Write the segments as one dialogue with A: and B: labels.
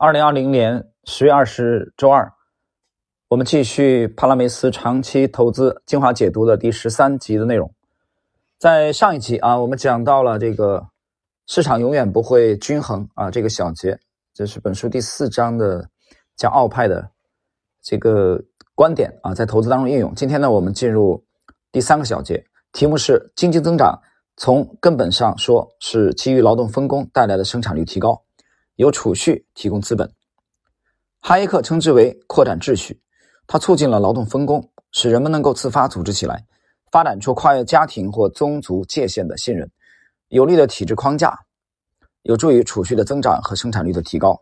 A: 二零二零年十月二十日周二，我们继续帕拉梅斯长期投资精华解读的第十三集的内容。在上一集啊，我们讲到了这个市场永远不会均衡啊这个小节，这是本书第四章的讲奥派的这个观点啊，在投资当中应用。今天呢，我们进入第三个小节，题目是经济增长从根本上说是基于劳动分工带来的生产率提高。由储蓄提供资本，哈耶克称之为扩展秩序。它促进了劳动分工，使人们能够自发组织起来，发展出跨越家庭或宗族界限的信任，有力的体制框架，有助于储蓄的增长和生产率的提高。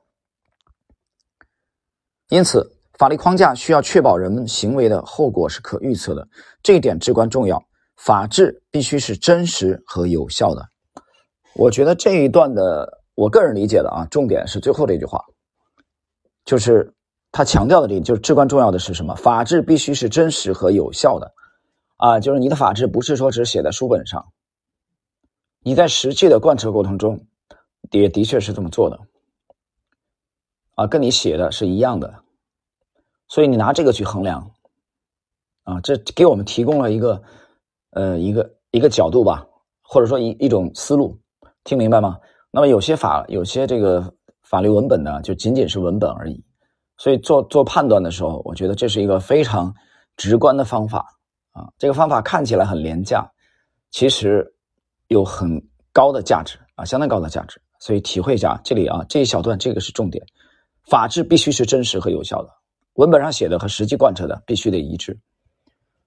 A: 因此，法律框架需要确保人们行为的后果是可预测的，这一点至关重要。法治必须是真实和有效的。我觉得这一段的。我个人理解的啊，重点是最后这句话，就是他强调的这，就是至关重要的是什么？法治必须是真实和有效的，啊，就是你的法治不是说只写在书本上，你在实际的贯彻过程中，也的确是这么做的，啊，跟你写的是一样的，所以你拿这个去衡量，啊，这给我们提供了一个，呃，一个一个角度吧，或者说一一种思路，听明白吗？那么有些法有些这个法律文本呢，就仅仅是文本而已，所以做做判断的时候，我觉得这是一个非常直观的方法啊。这个方法看起来很廉价，其实有很高的价值啊，相当高的价值。所以体会一下这里啊这一小段，这个是重点。法治必须是真实和有效的，文本上写的和实际贯彻的必须得一致。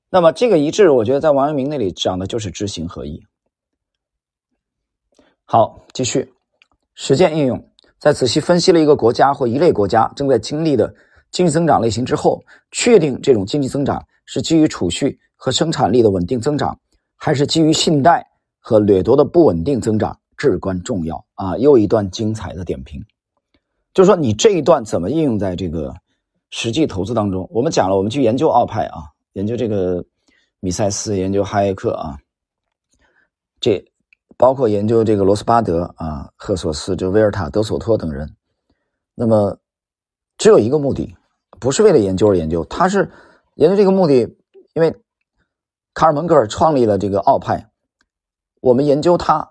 A: 那么这个一致，我觉得在王阳明那里讲的就是知行合一。好，继续实践应用。在仔细分析了一个国家或一类国家正在经历的经济增长类型之后，确定这种经济增长是基于储蓄和生产力的稳定增长，还是基于信贷和掠夺的不稳定增长，至关重要啊！又一段精彩的点评，就是说你这一段怎么应用在这个实际投资当中？我们讲了，我们去研究奥派啊，研究这个米塞斯，研究哈耶克啊，这。包括研究这个罗斯巴德啊、赫索斯、这威尔塔、德索托等人，那么只有一个目的，不是为了研究而研究，他是研究这个目的，因为卡尔蒙格尔创立了这个奥派，我们研究他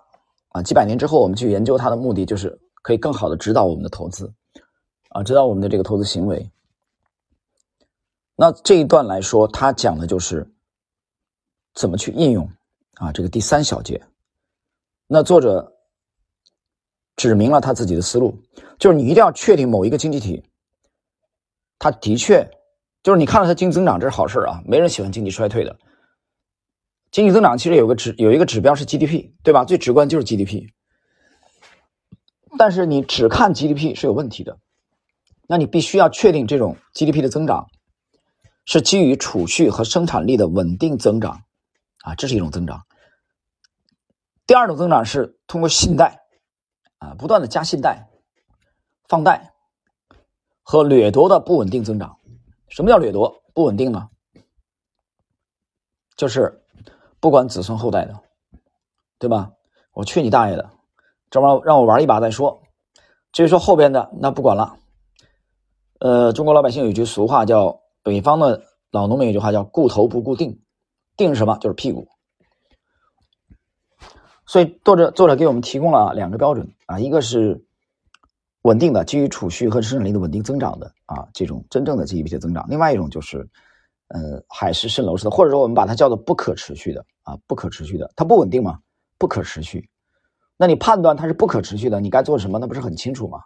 A: 啊，几百年之后我们去研究他的目的，就是可以更好的指导我们的投资啊，指导我们的这个投资行为。那这一段来说，他讲的就是怎么去应用啊，这个第三小节。那作者指明了他自己的思路，就是你一定要确定某一个经济体，他的确就是你看到它经济增长，这是好事啊，没人喜欢经济衰退的。经济增长其实有个指有一个指标是 GDP，对吧？最直观就是 GDP。但是你只看 GDP 是有问题的，那你必须要确定这种 GDP 的增长是基于储蓄和生产力的稳定增长啊，这是一种增长。第二种增长是通过信贷，啊，不断的加信贷、放贷和掠夺的不稳定增长。什么叫掠夺不稳定呢？就是不管子孙后代的，对吧？我去你大爷的，这玩意让我玩一把再说。至于说后边的，那不管了。呃，中国老百姓有句俗话叫“北方的老农民”有句话叫“固头不固定”，定是什么？就是屁股。所以作者作者给我们提供了两个标准啊，一个是稳定的基于储蓄和生产力的稳定增长的啊这种真正的 GDP 的增长，另外一种就是呃海市蜃楼式的，或者说我们把它叫做不可持续的啊不可持续的，它不稳定嘛，不可持续。那你判断它是不可持续的，你该做什么？那不是很清楚吗？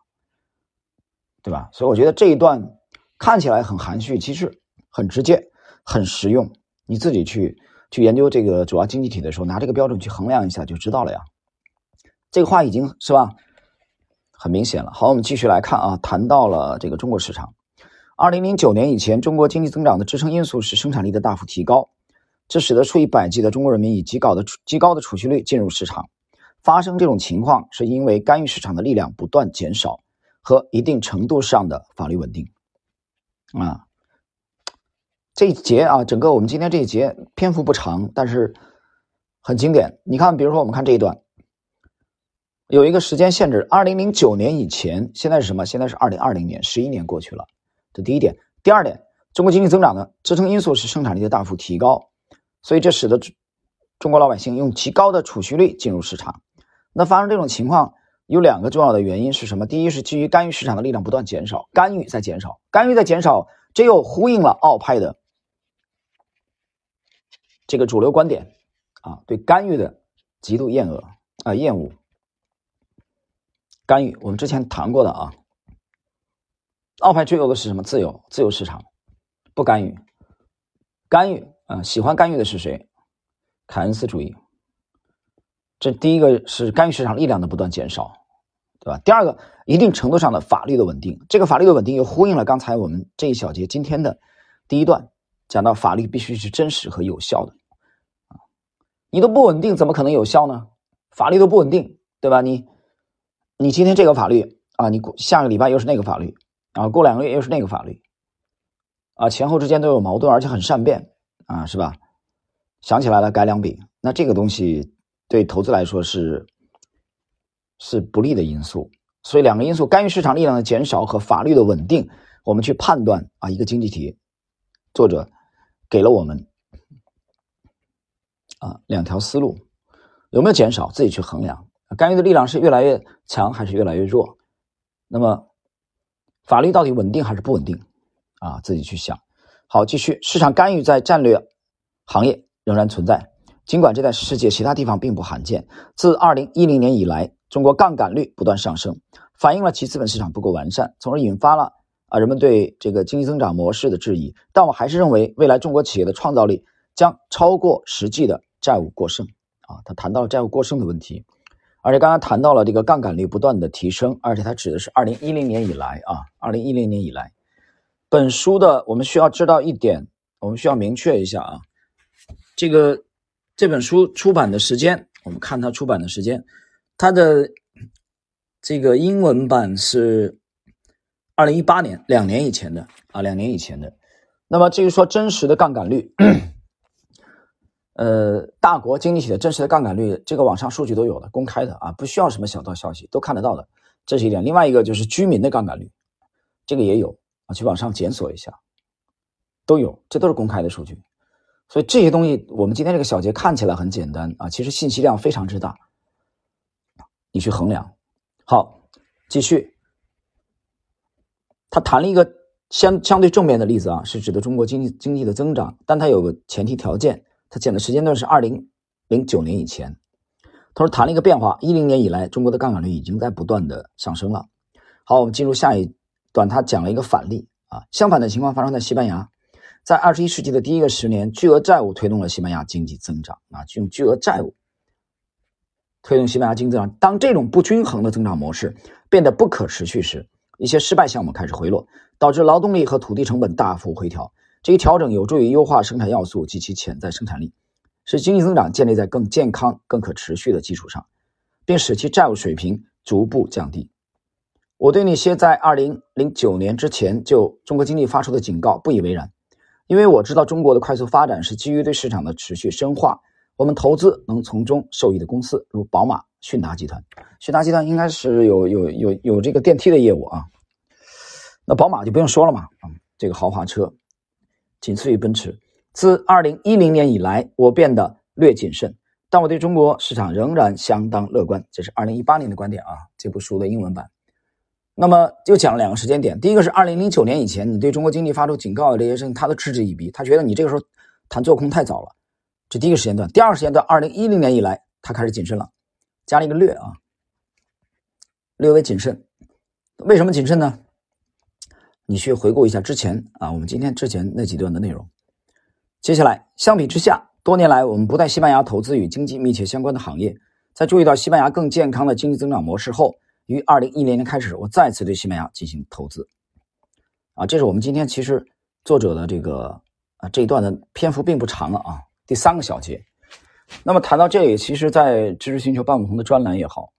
A: 对吧？所以我觉得这一段看起来很含蓄，其实很直接、很实用，你自己去。去研究这个主要经济体的时候，拿这个标准去衡量一下就知道了呀。这个话已经是吧，很明显了。好，我们继续来看啊，谈到了这个中国市场。二零零九年以前，中国经济增长的支撑因素是生产力的大幅提高，这使得数以百计的中国人民以极高的极高的储蓄率进入市场。发生这种情况，是因为干预市场的力量不断减少和一定程度上的法律稳定啊。这一节啊，整个我们今天这一节篇幅不长，但是很经典。你看，比如说我们看这一段，有一个时间限制，二零零九年以前，现在是什么？现在是二零二零年，十一年过去了。这第一点。第二点，中国经济增长的支撑因素是生产力的大幅提高，所以这使得中国老百姓用极高的储蓄率进入市场。那发生这种情况有两个重要的原因是什么？第一是基于干预市场的力量不断减少，干预在减少，干预在减少，这又呼应了澳派的这个主流观点啊，对干预的极度厌恶啊厌恶。干预我们之前谈过的啊。澳派追求的是什么？自由，自由市场，不干预。干预啊，喜欢干预的是谁？凯恩斯主义。这第一个是干预市场力量的不断减少，对吧？第二个，一定程度上的法律的稳定。这个法律的稳定又呼应了刚才我们这一小节今天的第一段，讲到法律必须是真实和有效的。你都不稳定，怎么可能有效呢？法律都不稳定，对吧？你，你今天这个法律啊，你下个礼拜又是那个法律。啊，过两个月又是那个法律，啊，前后之间都有矛盾，而且很善变，啊，是吧？想起来了改两笔，那这个东西对投资来说是是不利的因素。所以两个因素：干预市场力量的减少和法律的稳定。我们去判断啊，一个经济体，作者给了我们啊两条思路，有没有减少，自己去衡量。干预的力量是越来越强还是越来越弱？那么。法律到底稳定还是不稳定？啊，自己去想。好，继续。市场干预在战略行业仍然存在，尽管这在世界其他地方并不罕见。自2010年以来，中国杠杆率不断上升，反映了其资本市场不够完善，从而引发了啊人们对这个经济增长模式的质疑。但我还是认为，未来中国企业的创造力将超过实际的债务过剩。啊，他谈到了债务过剩的问题。而且刚刚谈到了这个杠杆率不断的提升，而且他指的是二零一零年以来啊，二零一零年以来，本书的我们需要知道一点，我们需要明确一下啊，这个这本书出版的时间，我们看它出版的时间，它的这个英文版是二零一八年，两年以前的啊，两年以前的，那么至于说真实的杠杆率。呃，大国经济体的真实的杠杆率，这个网上数据都有的，公开的啊，不需要什么小道消息，都看得到的，这是一点。另外一个就是居民的杠杆率，这个也有啊，去网上检索一下，都有，这都是公开的数据。所以这些东西，我们今天这个小节看起来很简单啊，其实信息量非常之大，你去衡量。好，继续，他谈了一个相相对正面的例子啊，是指的中国经济经济的增长，但它有个前提条件。他讲的时间段是二零零九年以前，他说谈了一个变化，一零年以来，中国的杠杆率已经在不断的上升了。好，我们进入下一段，他讲了一个反例啊，相反的情况发生在西班牙，在二十一世纪的第一个十年，巨额债务推动了西班牙经济增长啊，用巨额债务推动西班牙经济增长。当这种不均衡的增长模式变得不可持续时，一些失败项目开始回落，导致劳动力和土地成本大幅回调。这一调整有助于优化生产要素及其潜在生产力，使经济增长建立在更健康、更可持续的基础上，并使其债务水平逐步降低。我对那些在2009年之前就中国经济发出的警告不以为然，因为我知道中国的快速发展是基于对市场的持续深化，我们投资能从中受益的公司如宝马、迅达集团。迅达集团应该是有有有有这个电梯的业务啊，那宝马就不用说了嘛，啊，这个豪华车。仅次于奔驰。自二零一零年以来，我变得略谨慎，但我对中国市场仍然相当乐观。这是二零一八年的观点啊，这部书的英文版。那么就讲了两个时间点，第一个是二零零九年以前，你对中国经济发出警告的这些事情，他都嗤之以鼻，他觉得你这个时候谈做空太早了。这第一个时间段。第二个时间段，二零一零年以来，他开始谨慎了，加了一个略啊，略微谨慎。为什么谨慎呢？你去回顾一下之前啊，我们今天之前那几段的内容。接下来，相比之下，多年来我们不在西班牙投资与经济密切相关的行业，在注意到西班牙更健康的经济增长模式后，于二零一零年开始，我再次对西班牙进行投资。啊，这是我们今天其实作者的这个啊这一段的篇幅并不长了啊，第三个小节。那么谈到这里，其实，在知识星球半不同的专栏也好，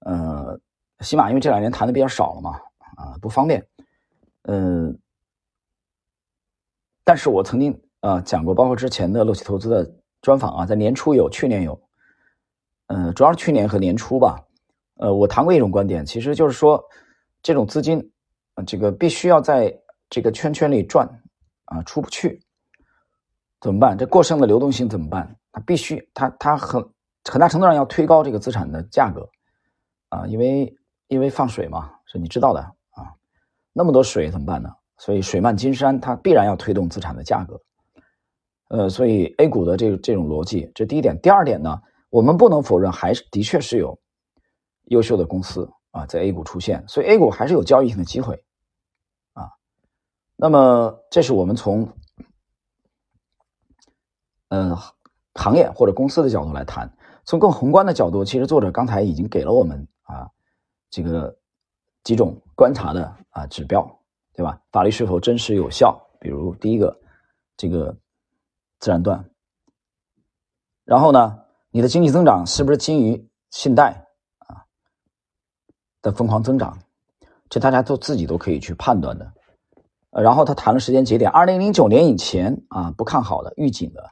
A: 呃，起码因为这两年谈的比较少了嘛，啊，不方便。嗯，但是我曾经啊讲过，包括之前的乐奇投资的专访啊，在年初有，去年有，嗯，主要是去年和年初吧，呃，我谈过一种观点，其实就是说，这种资金，这个必须要在这个圈圈里转，啊，出不去，怎么办？这过剩的流动性怎么办？它必须，它它很很大程度上要推高这个资产的价格，啊，因为因为放水嘛，是你知道的，那么多水怎么办呢？所以水漫金山，它必然要推动资产的价格，呃，所以 A 股的这这种逻辑，这第一点。第二点呢，我们不能否认，还是的确是有。优秀的公司啊，在 A 股出现，所以 A 股还是有交易性的机会啊。那么，这是我们从嗯行业或者公司的角度来谈。从更宏观的角度，其实作者刚才已经给了我们啊这个几种观察的啊指标，对吧？法律是否真实有效？比如第一个，这个自然段。然后呢，你的经济增长是不是基于信贷啊？的疯狂增长，这大家都自己都可以去判断的。呃，然后他谈了时间节点，二零零九年以前啊不看好的预警的，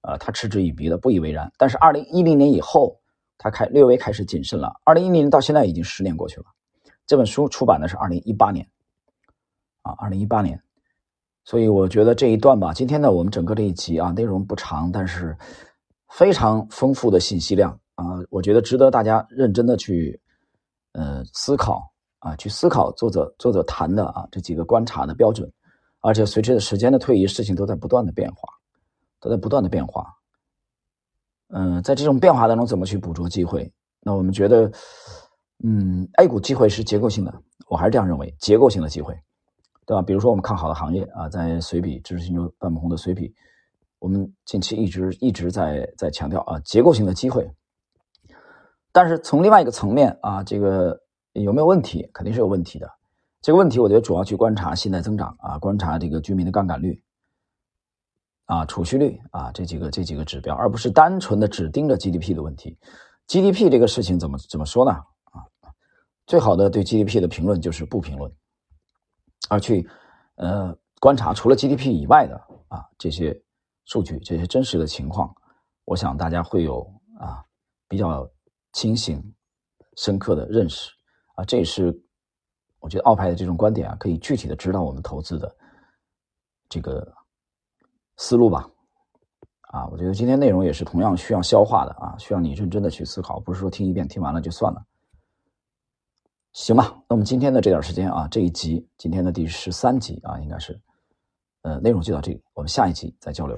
A: 呃，他嗤之以鼻的不以为然。但是二零一零年以后，他开略微开始谨慎了。二零一零年到现在已经十年过去了，这本书出版的是二零一八年，啊，二零一八年。所以我觉得这一段吧，今天呢我们整个这一集啊内容不长，但是非常丰富的信息量啊，我觉得值得大家认真的去。呃，思考啊，去思考作者作者谈的啊这几个观察的标准，而且随着时间的推移，事情都在不断的变化，都在不断的变化。嗯，在这种变化当中，怎么去捕捉机会？那我们觉得，嗯，A 股机会是结构性的，我还是这样认为，结构性的机会，对吧？比如说我们看好的行业啊，在随笔知识星球半亩红的随笔，我们近期一直一直在在强调啊，结构性的机会。但是从另外一个层面啊，这个有没有问题？肯定是有问题的。这个问题，我觉得主要去观察信贷增长啊，观察这个居民的杠杆率啊、储蓄率啊这几个这几个指标，而不是单纯的只盯着 GDP 的问题。GDP 这个事情怎么怎么说呢？最好的对 GDP 的评论就是不评论，而去呃观察除了 GDP 以外的啊这些数据、这些真实的情况，我想大家会有啊比较。清醒、深刻的认识啊，这也是我觉得澳派的这种观点啊，可以具体的指导我们投资的这个思路吧。啊，我觉得今天内容也是同样需要消化的啊，需要你认真的去思考，不是说听一遍听完了就算了。行吧，那我们今天的这点时间啊，这一集今天的第十三集啊，应该是呃内容就到这里，我们下一集再交流。